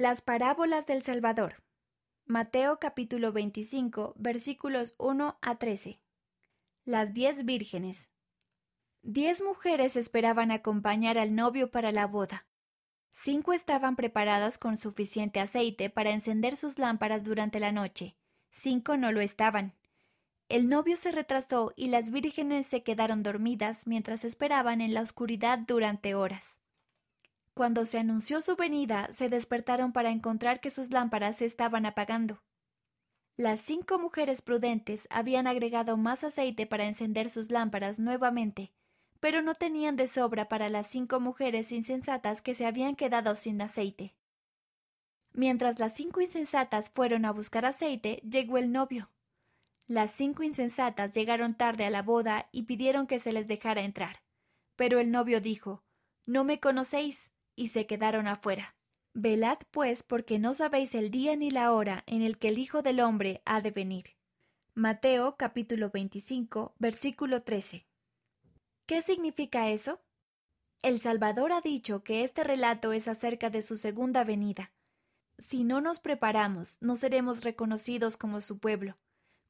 Las parábolas del Salvador. Mateo capítulo 25 versículos 1 a 13. Las diez vírgenes. Diez mujeres esperaban acompañar al novio para la boda. Cinco estaban preparadas con suficiente aceite para encender sus lámparas durante la noche. Cinco no lo estaban. El novio se retrasó y las vírgenes se quedaron dormidas mientras esperaban en la oscuridad durante horas. Cuando se anunció su venida, se despertaron para encontrar que sus lámparas se estaban apagando. Las cinco mujeres prudentes habían agregado más aceite para encender sus lámparas nuevamente, pero no tenían de sobra para las cinco mujeres insensatas que se habían quedado sin aceite. Mientras las cinco insensatas fueron a buscar aceite, llegó el novio. Las cinco insensatas llegaron tarde a la boda y pidieron que se les dejara entrar. Pero el novio dijo No me conocéis y se quedaron afuera. Velad pues porque no sabéis el día ni la hora en el que el Hijo del hombre ha de venir. Mateo capítulo 25 versículo 13. ¿Qué significa eso? El Salvador ha dicho que este relato es acerca de su segunda venida. Si no nos preparamos, no seremos reconocidos como su pueblo.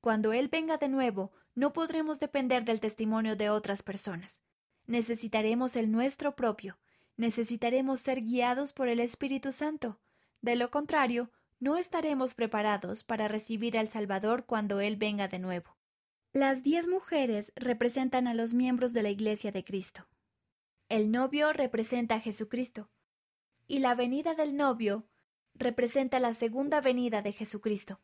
Cuando Él venga de nuevo, no podremos depender del testimonio de otras personas. Necesitaremos el nuestro propio, necesitaremos ser guiados por el Espíritu Santo. De lo contrario, no estaremos preparados para recibir al Salvador cuando Él venga de nuevo. Las diez mujeres representan a los miembros de la Iglesia de Cristo. El novio representa a Jesucristo. Y la venida del novio representa la segunda venida de Jesucristo.